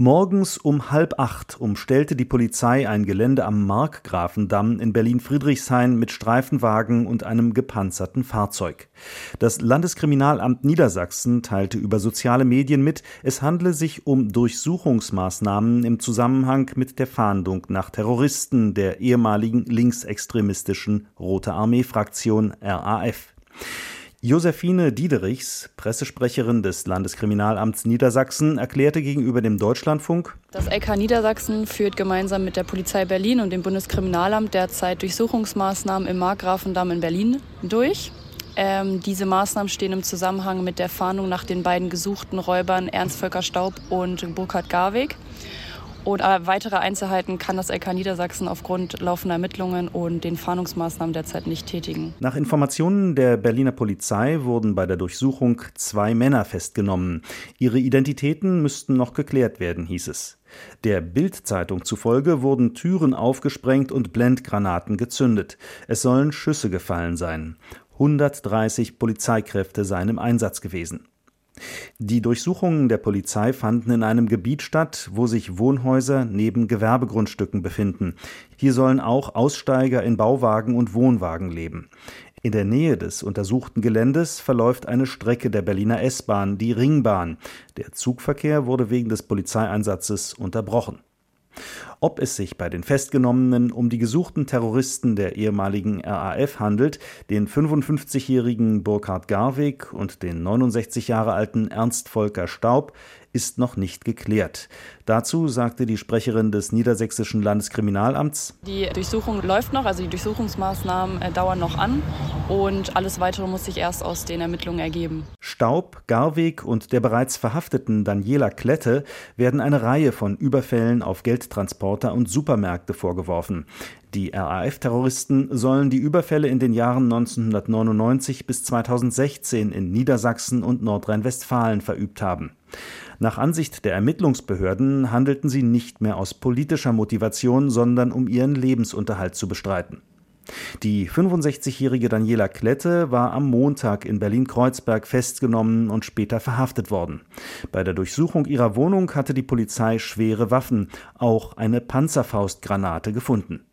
Morgens um halb acht umstellte die Polizei ein Gelände am Markgrafendamm in Berlin-Friedrichshain mit Streifenwagen und einem gepanzerten Fahrzeug. Das Landeskriminalamt Niedersachsen teilte über soziale Medien mit, es handle sich um Durchsuchungsmaßnahmen im Zusammenhang mit der Fahndung nach Terroristen der ehemaligen linksextremistischen Rote Armee-Fraktion RAF. Josephine Diederichs, Pressesprecherin des Landeskriminalamts Niedersachsen, erklärte gegenüber dem Deutschlandfunk, das LK Niedersachsen führt gemeinsam mit der Polizei Berlin und dem Bundeskriminalamt derzeit Durchsuchungsmaßnahmen im Markgrafendamm in Berlin durch. Ähm, diese Maßnahmen stehen im Zusammenhang mit der Fahndung nach den beiden gesuchten Räubern Ernst Volker Staub und Burkhard Garweg. Und weitere Einzelheiten kann das LK Niedersachsen aufgrund laufender Ermittlungen und den Fahndungsmaßnahmen derzeit nicht tätigen. Nach Informationen der Berliner Polizei wurden bei der Durchsuchung zwei Männer festgenommen. Ihre Identitäten müssten noch geklärt werden, hieß es. Der Bild-Zeitung zufolge wurden Türen aufgesprengt und Blendgranaten gezündet. Es sollen Schüsse gefallen sein. 130 Polizeikräfte seien im Einsatz gewesen. Die Durchsuchungen der Polizei fanden in einem Gebiet statt, wo sich Wohnhäuser neben Gewerbegrundstücken befinden. Hier sollen auch Aussteiger in Bauwagen und Wohnwagen leben. In der Nähe des untersuchten Geländes verläuft eine Strecke der Berliner S-Bahn, die Ringbahn. Der Zugverkehr wurde wegen des Polizeieinsatzes unterbrochen. Ob es sich bei den Festgenommenen um die gesuchten Terroristen der ehemaligen RAF handelt, den 55-jährigen Burkhard Garweg und den 69 Jahre alten Ernst Volker Staub, ist noch nicht geklärt. Dazu sagte die Sprecherin des Niedersächsischen Landeskriminalamts Die Durchsuchung läuft noch, also die Durchsuchungsmaßnahmen äh, dauern noch an und alles weitere muss sich erst aus den Ermittlungen ergeben. Staub, Garweg und der bereits verhafteten Daniela Klette werden eine Reihe von Überfällen auf Geldtransporter und Supermärkte vorgeworfen. Die RAF-Terroristen sollen die Überfälle in den Jahren 1999 bis 2016 in Niedersachsen und Nordrhein-Westfalen verübt haben. Nach Ansicht der Ermittlungsbehörden handelten sie nicht mehr aus politischer Motivation, sondern um ihren Lebensunterhalt zu bestreiten. Die 65-jährige Daniela Klette war am Montag in Berlin-Kreuzberg festgenommen und später verhaftet worden. Bei der Durchsuchung ihrer Wohnung hatte die Polizei schwere Waffen, auch eine Panzerfaustgranate gefunden.